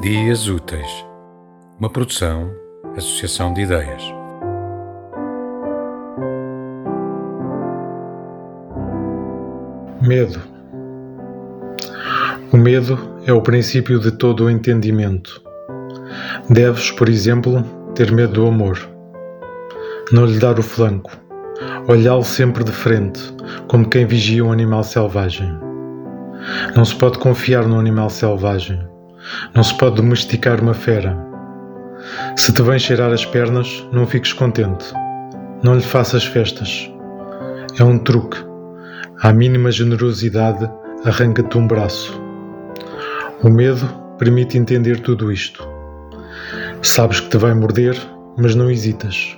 Dias Úteis, uma produção, associação de ideias. Medo. O medo é o princípio de todo o entendimento. Deves, por exemplo, ter medo do amor. Não lhe dar o flanco. Olhá-lo sempre de frente, como quem vigia um animal selvagem. Não se pode confiar no animal selvagem não se pode domesticar uma fera. Se te vem cheirar as pernas, não fiques contente. Não lhe faças festas. É um truque. À mínima generosidade, arranca-te um braço. O medo permite entender tudo isto. Sabes que te vai morder, mas não hesitas.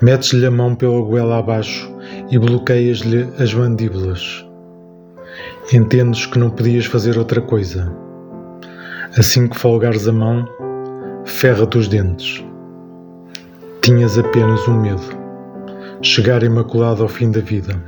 Metes-lhe a mão pela goela abaixo e bloqueias-lhe as mandíbulas. Entendes que não podias fazer outra coisa. Assim que folgares a mão, ferra-te os dentes. Tinhas apenas um medo: chegar imaculado ao fim da vida.